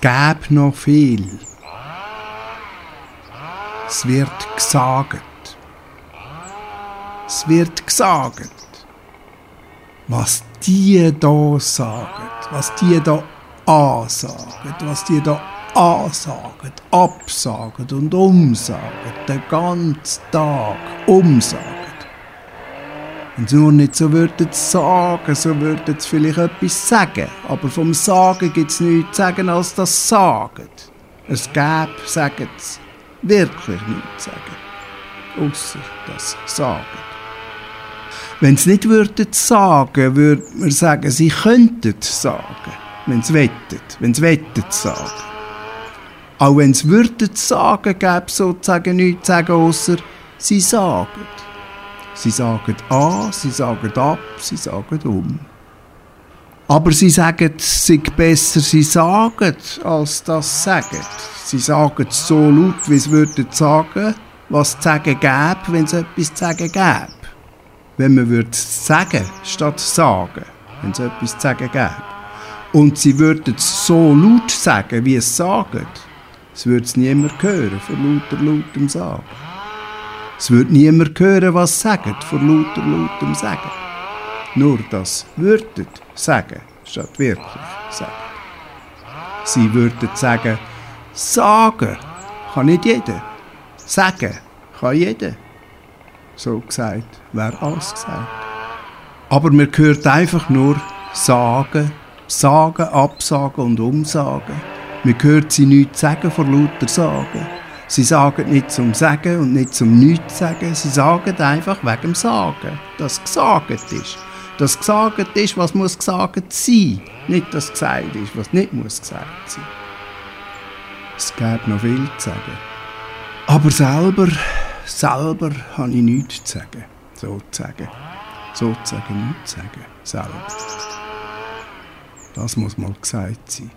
gäbe noch viel. Es wird gesagt. Es wird gesagt, was die da sagen, was die da ansagen, was die da ansagen, absagen und umsagen, den ganzen Tag umsagen. Wenn sie nur nicht so würden sagen, so würden sie vielleicht etwas sagen. Aber vom Sagen gibt es nichts zu sagen als das Sagen. Es gäbe, sagen sie, wirklich nichts zu sagen. Außer das Sagen. Wenn sie nicht würden sagen, würde man sagen, sie könnten sagen, wenn sie wettet, wenn sie wettet sagen. Auch wenn sie würden sagen, gäbe es sozusagen nichts zu sagen, außer sie sagen. Sie sagen A, sie sagen ab, sie sagen um. Aber sie sagen, es sei besser, sie sagen, als das sagen. Sie sagen es so laut, wie sie würden sagen, was zu sagen gäbe, wenn es etwas zu sagen gäbe. Wenn man würde sagen, statt sagen, wenn es etwas zu sagen gäbe. Und sie würden es so laut sagen, wie es sagen, es würde es niemand hören, von lauter lautem Sagen. Es würde niemand hören, was sie sagen, vor lauter, lautem Sagen. Nur das würden sagen, statt wirklich sagen. Sie würden sagen, sagen kann nicht jeder. Sagen kann jeder. So gesagt, wäre alles gesagt. Aber man hört einfach nur sagen, sagen, absagen und umsagen. Man hört sie nichts sagen vor lauter Sagen. Sie sagen nicht zum Sagen und nicht zum Nichts sagen. Sie sagen einfach wegen dem Sagen, dass gesagt ist. Dass gesagt ist, was muss gesagt sein. Nicht, dass gesagt ist, was nicht muss gesagt sein. Es gibt noch viel zu sagen. Aber selber, selber habe ich nichts zu sagen. Sozusagen. Sozusagen nichts zu sagen. Selber. Das muss mal gesagt sein.